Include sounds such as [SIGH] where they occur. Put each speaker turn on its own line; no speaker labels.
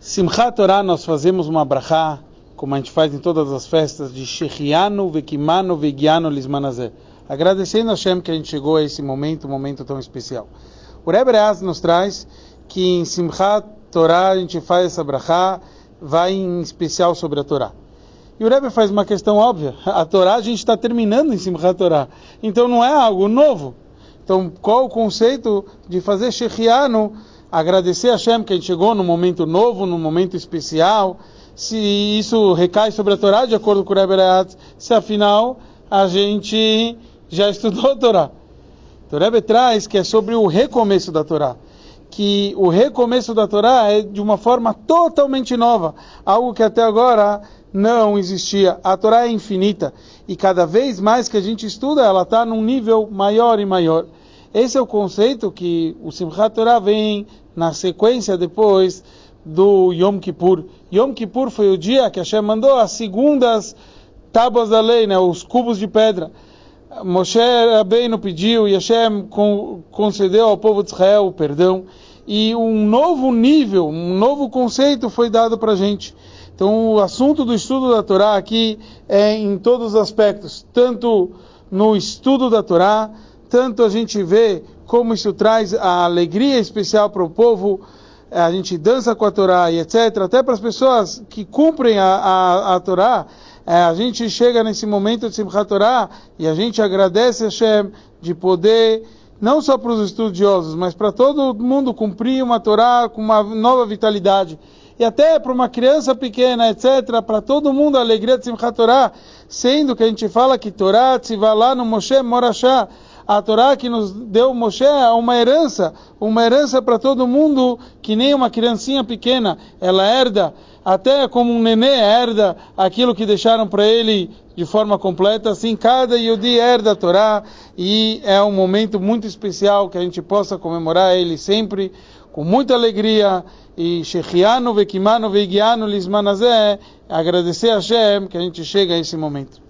Simchat Torah nós fazemos uma brachá, como a gente faz em todas as festas, de Shechianu, Vekimanu, Vegianu, Lismanazé. Agradecendo a Hashem que a gente chegou a esse momento, um momento tão especial. O Rebbe Reaz nos traz que em Simchat Torah a gente faz essa brachá, vai em especial sobre a Torá. E o Rebbe faz uma questão óbvia. A Torá a gente está terminando em Simchat Torah. Então não é algo novo. Então qual o conceito de fazer Shechianu, agradecer a Hashem que a gente chegou num momento novo, num momento especial, se isso recai sobre a Torá, de acordo com o Rebbe se afinal a gente já [LAUGHS] estudou a Torá. Então o Rebbe traz que é sobre o recomeço da Torá que o recomeço da Torá é de uma forma totalmente nova, algo que até agora não existia. A Torá é infinita e cada vez mais que a gente estuda, ela está num nível maior e maior. Esse é o conceito que o Simchat Torah vem na sequência depois do Yom Kippur. Yom Kippur foi o dia que Hashem mandou as segundas tábuas da lei, né, os cubos de pedra. Moshe Rabbeinu pediu e Hashem concedeu ao povo de Israel o perdão e um novo nível, um novo conceito foi dado para a gente. Então o assunto do estudo da Torá aqui é em todos os aspectos, tanto no estudo da Torá, tanto a gente vê como isso traz a alegria especial para o povo, a gente dança com a Torá e etc. Até para as pessoas que cumprem a, a, a Torá, é, a gente chega nesse momento de Simchat Torah e a gente agradece a Hashem de poder, não só para os estudiosos, mas para todo mundo cumprir uma Torá com uma nova vitalidade. E até para uma criança pequena, etc., para todo mundo a alegria de Simchat Torah, sendo que a gente fala que Torá se vai lá no Moshe Morashá, a Torá que nos deu Moshe é uma herança, uma herança para todo mundo, que nem uma criancinha pequena, ela herda até como um nenê herda aquilo que deixaram para ele de forma completa, assim cada Yodi herda a Torá e é um momento muito especial que a gente possa comemorar ele sempre com muita alegria e Shechianu, Vekimanu, Vegianu, Lismanazé, agradecer a Hashem que a gente chega a esse momento.